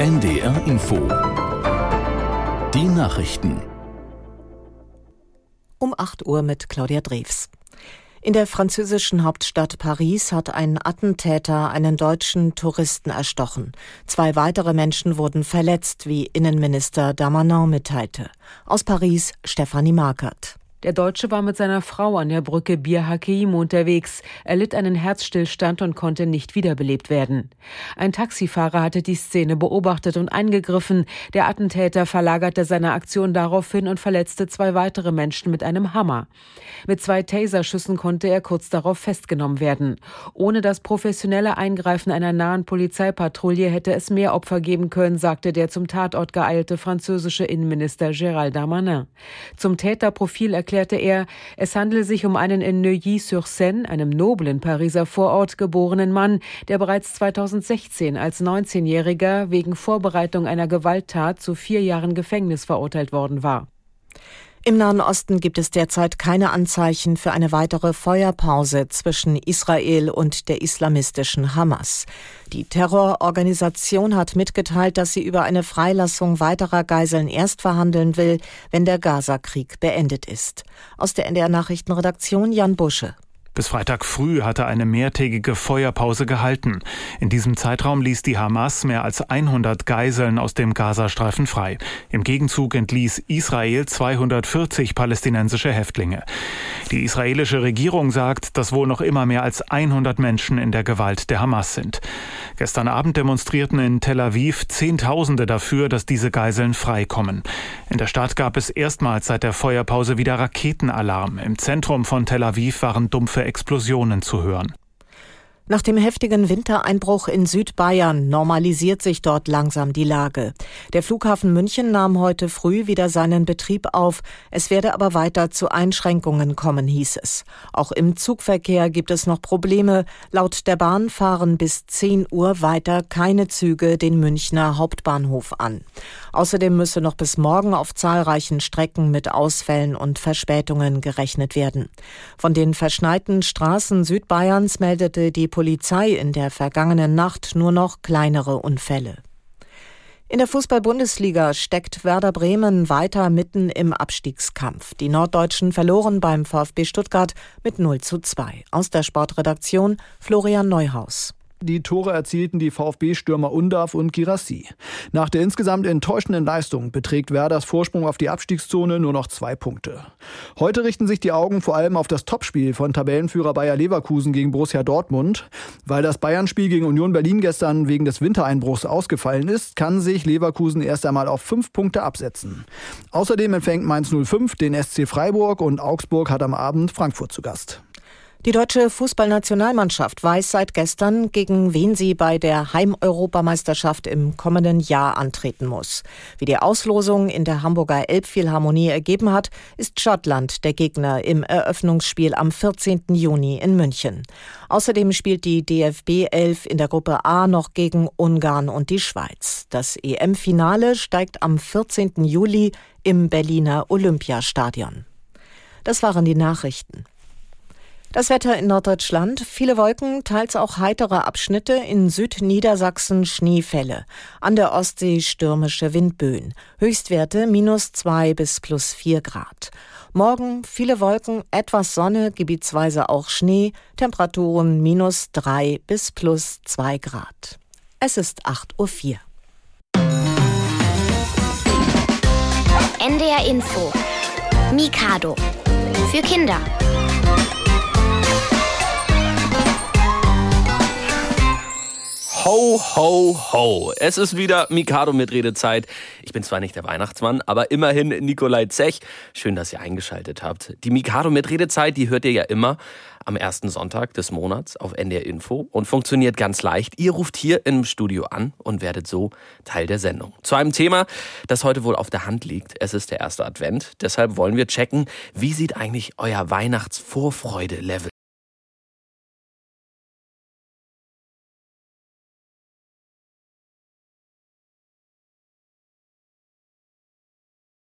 NDR Info. Die Nachrichten. Um 8 Uhr mit Claudia Drews. In der französischen Hauptstadt Paris hat ein Attentäter einen deutschen Touristen erstochen. Zwei weitere Menschen wurden verletzt, wie Innenminister Damanin mitteilte. Aus Paris Stefanie Markert. Der Deutsche war mit seiner Frau an der Brücke Bir Hakeim unterwegs. Er litt einen Herzstillstand und konnte nicht wiederbelebt werden. Ein Taxifahrer hatte die Szene beobachtet und eingegriffen. Der Attentäter verlagerte seine Aktion daraufhin und verletzte zwei weitere Menschen mit einem Hammer. Mit zwei Taserschüssen konnte er kurz darauf festgenommen werden. Ohne das professionelle Eingreifen einer nahen Polizeipatrouille hätte es mehr Opfer geben können, sagte der zum Tatort geeilte französische Innenminister Gérald Darmanin. Zum Täterprofil erklärte er, es handele sich um einen in Neuilly-sur-Seine, einem noblen Pariser Vorort, geborenen Mann, der bereits 2016 als 19-Jähriger wegen Vorbereitung einer Gewalttat zu vier Jahren Gefängnis verurteilt worden war. Im Nahen Osten gibt es derzeit keine Anzeichen für eine weitere Feuerpause zwischen Israel und der islamistischen Hamas. Die Terrororganisation hat mitgeteilt, dass sie über eine Freilassung weiterer Geiseln erst verhandeln will, wenn der Gaza-Krieg beendet ist. Aus der NDR Nachrichtenredaktion Jan Busche. Bis Freitag früh hatte eine mehrtägige Feuerpause gehalten. In diesem Zeitraum ließ die Hamas mehr als 100 Geiseln aus dem Gazastreifen frei. Im Gegenzug entließ Israel 240 palästinensische Häftlinge. Die israelische Regierung sagt, dass wohl noch immer mehr als 100 Menschen in der Gewalt der Hamas sind. Gestern Abend demonstrierten in Tel Aviv Zehntausende dafür, dass diese Geiseln freikommen. In der Stadt gab es erstmals seit der Feuerpause wieder Raketenalarm. Im Zentrum von Tel Aviv waren dumpfe Explosionen zu hören. Nach dem heftigen Wintereinbruch in Südbayern normalisiert sich dort langsam die Lage. Der Flughafen München nahm heute früh wieder seinen Betrieb auf. Es werde aber weiter zu Einschränkungen kommen, hieß es. Auch im Zugverkehr gibt es noch Probleme. Laut der Bahn fahren bis 10 Uhr weiter keine Züge den Münchner Hauptbahnhof an. Außerdem müsse noch bis morgen auf zahlreichen Strecken mit Ausfällen und Verspätungen gerechnet werden. Von den verschneiten Straßen Südbayerns meldete die in der vergangenen Nacht nur noch kleinere Unfälle. In der Fußball-Bundesliga steckt Werder Bremen weiter mitten im Abstiegskampf. Die Norddeutschen verloren beim VfB Stuttgart mit 0 zu 2. Aus der Sportredaktion Florian Neuhaus. Die Tore erzielten die VfB-Stürmer Undav und Girassi. Nach der insgesamt enttäuschenden Leistung beträgt Werders Vorsprung auf die Abstiegszone nur noch zwei Punkte. Heute richten sich die Augen vor allem auf das Topspiel von Tabellenführer Bayer Leverkusen gegen Borussia Dortmund. Weil das Bayern-Spiel gegen Union Berlin gestern wegen des Wintereinbruchs ausgefallen ist, kann sich Leverkusen erst einmal auf fünf Punkte absetzen. Außerdem empfängt Mainz 05 den SC Freiburg und Augsburg hat am Abend Frankfurt zu Gast. Die deutsche Fußballnationalmannschaft weiß seit gestern, gegen wen sie bei der Heimeuropameisterschaft im kommenden Jahr antreten muss. Wie die Auslosung in der Hamburger Elbphilharmonie ergeben hat, ist Schottland der Gegner im Eröffnungsspiel am 14. Juni in München. Außerdem spielt die DFB 11 in der Gruppe A noch gegen Ungarn und die Schweiz. Das EM-Finale steigt am 14. Juli im Berliner Olympiastadion. Das waren die Nachrichten. Das Wetter in Norddeutschland, viele Wolken, teils auch heitere Abschnitte, in Südniedersachsen Schneefälle, an der Ostsee stürmische Windböen, Höchstwerte minus zwei bis plus vier Grad. Morgen viele Wolken, etwas Sonne, gebietsweise auch Schnee, Temperaturen minus drei bis plus zwei Grad. Es ist 8.04 Uhr. NDR Info. Mikado. Für Kinder Ho, ho, ho. Es ist wieder Mikado mit Redezeit. Ich bin zwar nicht der Weihnachtsmann, aber immerhin Nikolai Zech. Schön, dass ihr eingeschaltet habt. Die Mikado mit Redezeit, die hört ihr ja immer am ersten Sonntag des Monats auf NDR Info und funktioniert ganz leicht. Ihr ruft hier im Studio an und werdet so Teil der Sendung. Zu einem Thema, das heute wohl auf der Hand liegt. Es ist der erste Advent. Deshalb wollen wir checken, wie sieht eigentlich euer Weihnachtsvorfreude-Level